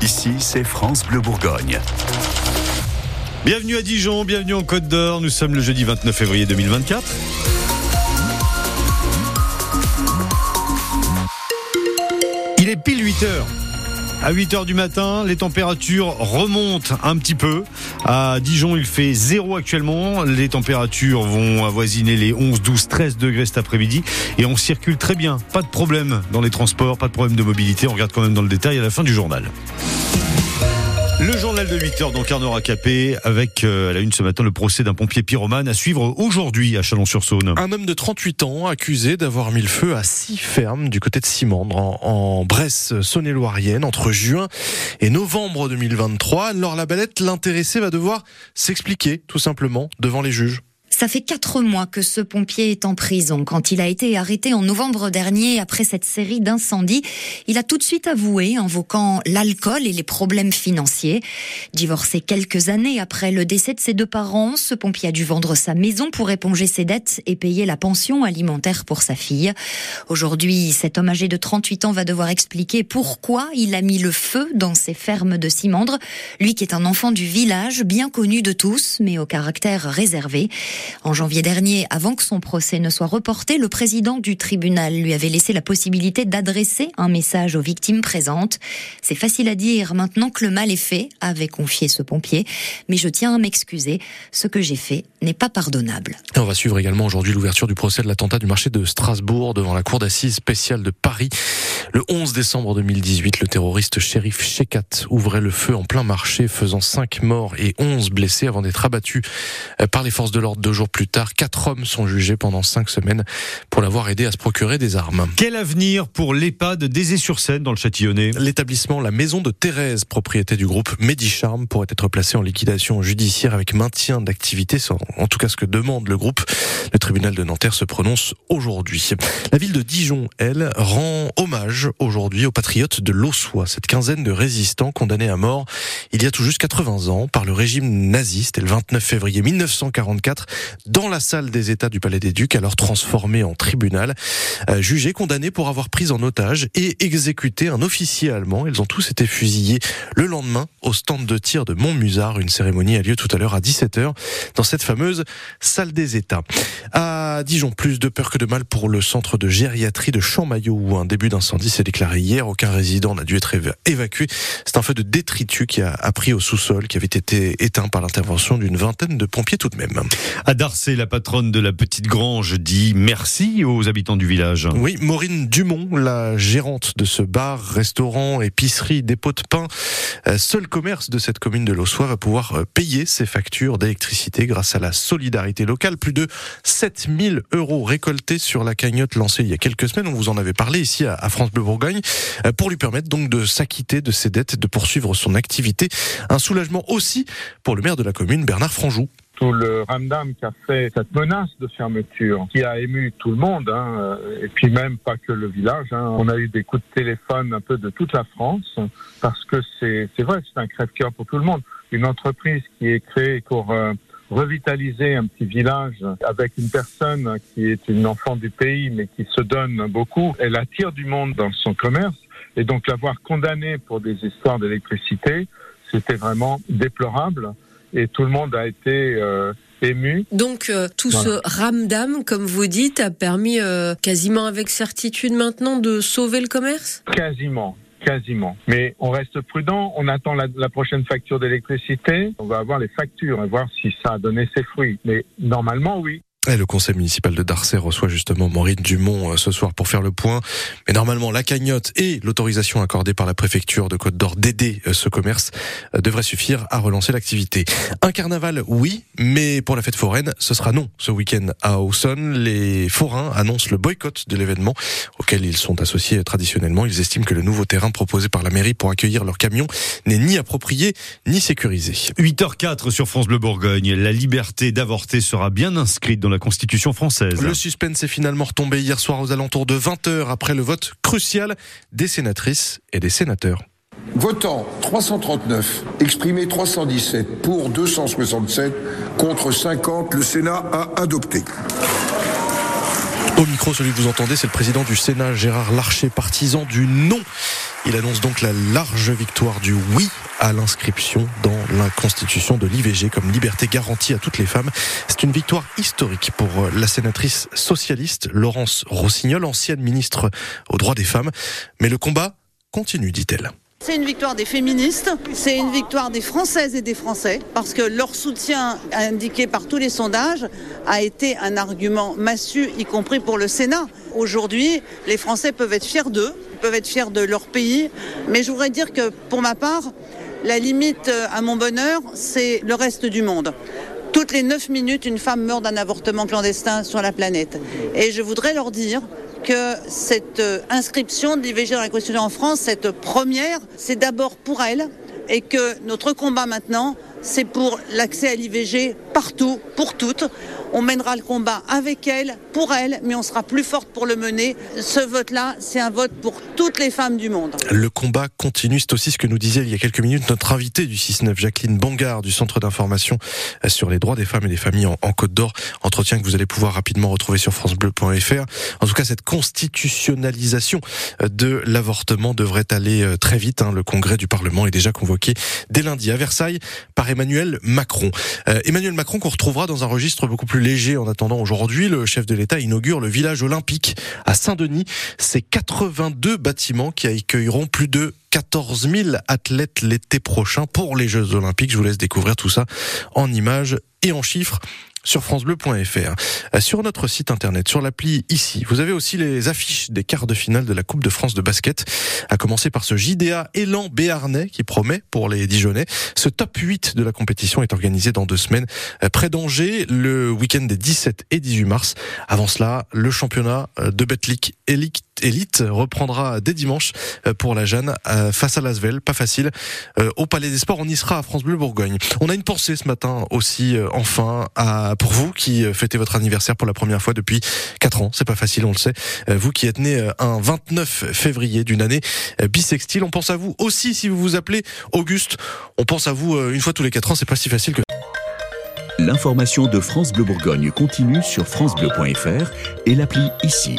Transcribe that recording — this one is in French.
Ici, c'est France Bleu Bourgogne. Bienvenue à Dijon, bienvenue en Côte d'Or. Nous sommes le jeudi 29 février 2024. Il est pile 8 heures. À 8 heures du matin, les températures remontent un petit peu. À Dijon, il fait 0 actuellement. Les températures vont avoisiner les 11, 12, 13 degrés cet après-midi. Et on circule très bien. Pas de problème dans les transports, pas de problème de mobilité. On regarde quand même dans le détail à la fin du journal. Le journal de 8 heures donc Arnaud Capé avec euh, à la une ce matin le procès d'un pompier pyromane à suivre aujourd'hui à Chalon-sur-Saône. Un homme de 38 ans accusé d'avoir mis le feu à six fermes du côté de Simandre en, en Bresse Saône-et-Loirienne entre juin et novembre 2023. Alors la balette, l'intéressé va devoir s'expliquer tout simplement devant les juges. Ça fait quatre mois que ce pompier est en prison. Quand il a été arrêté en novembre dernier après cette série d'incendies, il a tout de suite avoué, invoquant l'alcool et les problèmes financiers. Divorcé quelques années après le décès de ses deux parents, ce pompier a dû vendre sa maison pour éponger ses dettes et payer la pension alimentaire pour sa fille. Aujourd'hui, cet homme âgé de 38 ans va devoir expliquer pourquoi il a mis le feu dans ses fermes de Simandre. Lui qui est un enfant du village, bien connu de tous, mais au caractère réservé. En janvier dernier, avant que son procès ne soit reporté, le président du tribunal lui avait laissé la possibilité d'adresser un message aux victimes présentes. C'est facile à dire maintenant que le mal est fait, avait confié ce pompier, mais je tiens à m'excuser. Ce que j'ai fait n'est pas pardonnable. on va suivre également aujourd'hui l'ouverture du procès de l'attentat du marché de Strasbourg devant la cour d'assises spéciale de Paris. Le 11 décembre 2018, le terroriste shérif Shekat ouvrait le feu en plein marché, faisant 5 morts et 11 blessés avant d'être abattu par les forces de l'ordre deux jours plus tard. Quatre hommes sont jugés pendant cinq semaines pour l'avoir aidé à se procurer des armes. Quel avenir pour l'EHPAD d'Aizé-sur-Seine dans le Châtillonnais? L'établissement La Maison de Thérèse, propriété du groupe Medicharm, pourrait être placé en liquidation judiciaire avec maintien d'activité, en tout cas ce que demande le groupe. Le tribunal de Nanterre se prononce aujourd'hui. La ville de Dijon, elle, rend hommage aujourd'hui aux patriotes de l'Ossois, cette quinzaine de résistants condamnés à mort il y a tout juste 80 ans par le régime naziste et le 29 février 1944 dans la salle des États du Palais des Ducs, alors transformée en tribunal, jugés, condamnés pour avoir pris en otage et exécuté un officier allemand. Ils ont tous été fusillés le lendemain au stand de tir de Montmusard. Une cérémonie a lieu tout à l'heure à 17h dans cette fameuse salle des États. À Dijon, plus de peur que de mal pour le centre de gériatrie de Champmaillot où un début d'incendie s'est déclaré hier. Aucun résident n'a dû être évacué. C'est un feu de détritus qui a appris au sous-sol, qui avait été éteint par l'intervention d'une vingtaine de pompiers tout de même. Darcé, la patronne de la petite grange dit merci aux habitants du village. Oui, Maureen Dumont, la gérante de ce bar, restaurant, épicerie, dépôt de pain, euh, seul commerce de cette commune de Lossois va pouvoir euh, payer ses factures d'électricité grâce à la solidarité locale. Plus de 7000 euros récoltés sur la cagnotte lancée il y a quelques semaines. On vous en avait parlé ici à France Bleu Bourgogne euh, pour lui permettre donc de s'acquitter de ses dettes et de poursuivre son activité. Un soulagement aussi pour le maire de la commune, Bernard Franjou tout le ramdam qui a fait cette menace de fermeture, qui a ému tout le monde, hein, et puis même pas que le village. Hein. On a eu des coups de téléphone un peu de toute la France, parce que c'est vrai, c'est un crève-cœur pour tout le monde. Une entreprise qui est créée pour euh, revitaliser un petit village avec une personne qui est une enfant du pays, mais qui se donne beaucoup, elle attire du monde dans son commerce, et donc l'avoir condamnée pour des histoires d'électricité, c'était vraiment déplorable et tout le monde a été euh, ému. Donc euh, tout ce ramdam, comme vous dites, a permis euh, quasiment avec certitude maintenant de sauver le commerce? Quasiment. Quasiment. Mais on reste prudent, on attend la, la prochaine facture d'électricité, on va avoir les factures et voir si ça a donné ses fruits. Mais normalement, oui. Le conseil municipal de Darcey reçoit justement Maureen Dumont euh, ce soir pour faire le point. Mais normalement, la cagnotte et l'autorisation accordée par la préfecture de Côte d'Or d'aider euh, ce commerce euh, devraient suffire à relancer l'activité. Un carnaval, oui, mais pour la fête foraine, ce sera non. Ce week-end à Auxonne, les forains annoncent le boycott de l'événement auquel ils sont associés traditionnellement. Ils estiment que le nouveau terrain proposé par la mairie pour accueillir leurs camions n'est ni approprié ni sécurisé. 8h04 sur France Bleu Bourgogne. La liberté d'avorter sera bien inscrite dans la Constitution française. Le suspense est finalement retombé hier soir aux alentours de 20h après le vote crucial des sénatrices et des sénateurs. Votant 339, exprimé 317, pour 267, contre 50, le Sénat a adopté. Au micro, celui que vous entendez, c'est le président du Sénat, Gérard Larcher, partisan du non. Il annonce donc la large victoire du oui à l'inscription dans la constitution de l'IVG comme liberté garantie à toutes les femmes. C'est une victoire historique pour la sénatrice socialiste Laurence Rossignol, ancienne ministre aux droits des femmes. Mais le combat continue, dit-elle. C'est une victoire des féministes, c'est une victoire des Françaises et des Français, parce que leur soutien indiqué par tous les sondages a été un argument massu, y compris pour le Sénat. Aujourd'hui, les Français peuvent être fiers d'eux, peuvent être fiers de leur pays, mais je voudrais dire que pour ma part, la limite à mon bonheur, c'est le reste du monde. Toutes les 9 minutes, une femme meurt d'un avortement clandestin sur la planète. Et je voudrais leur dire que cette euh, inscription de l'IVG dans la Constitution en France, cette première, c'est d'abord pour elle et que notre combat maintenant, c'est pour l'accès à l'IVG partout, pour toutes. On mènera le combat avec elle, pour elle, mais on sera plus forte pour le mener. Ce vote-là, c'est un vote pour toutes les femmes du monde. Le combat continue, c'est aussi ce que nous disait il y a quelques minutes notre invitée du 6-9, Jacqueline Bongard, du Centre d'information sur les droits des femmes et des familles en, Côte d'Or. Entretien que vous allez pouvoir rapidement retrouver sur francebleu.fr. En tout cas, cette constitutionnalisation de l'avortement devrait aller euh, très vite. Hein. Le congrès du Parlement est déjà convoqué dès lundi à Versailles Emmanuel Macron. Euh, Emmanuel Macron qu'on retrouvera dans un registre beaucoup plus léger en attendant aujourd'hui. Le chef de l'État inaugure le village olympique à Saint-Denis. C'est 82 bâtiments qui accueilleront plus de 14 000 athlètes l'été prochain pour les Jeux Olympiques. Je vous laisse découvrir tout ça en images et en chiffres sur francebleu.fr. Euh, sur notre site internet, sur l'appli ici, vous avez aussi les affiches des quarts de finale de la Coupe de France de basket, à commencer par ce JDA Élan Béarnais qui promet pour les Dijonais. Ce top 8 de la compétition est organisé dans deux semaines euh, près d'Angers, le week-end des 17 et 18 mars. Avant cela, le championnat euh, de Betlic Elite Elite reprendra dès dimanche pour la Jeanne face à Lasvel. Pas facile. Au Palais des Sports, on y sera à France Bleu Bourgogne. On a une pensée ce matin aussi, enfin, pour vous qui euh, fêtez votre anniversaire pour la première fois depuis 4 ans. C'est pas facile, on le sait. Euh, vous qui êtes né euh, un 29 février d'une année bisextile, on pense à vous aussi si vous vous appelez Auguste. On pense à vous une fois tous les 4 ans, c'est pas si facile que L'information de France Bleu Bourgogne continue sur francebleu.fr et l'appli ici.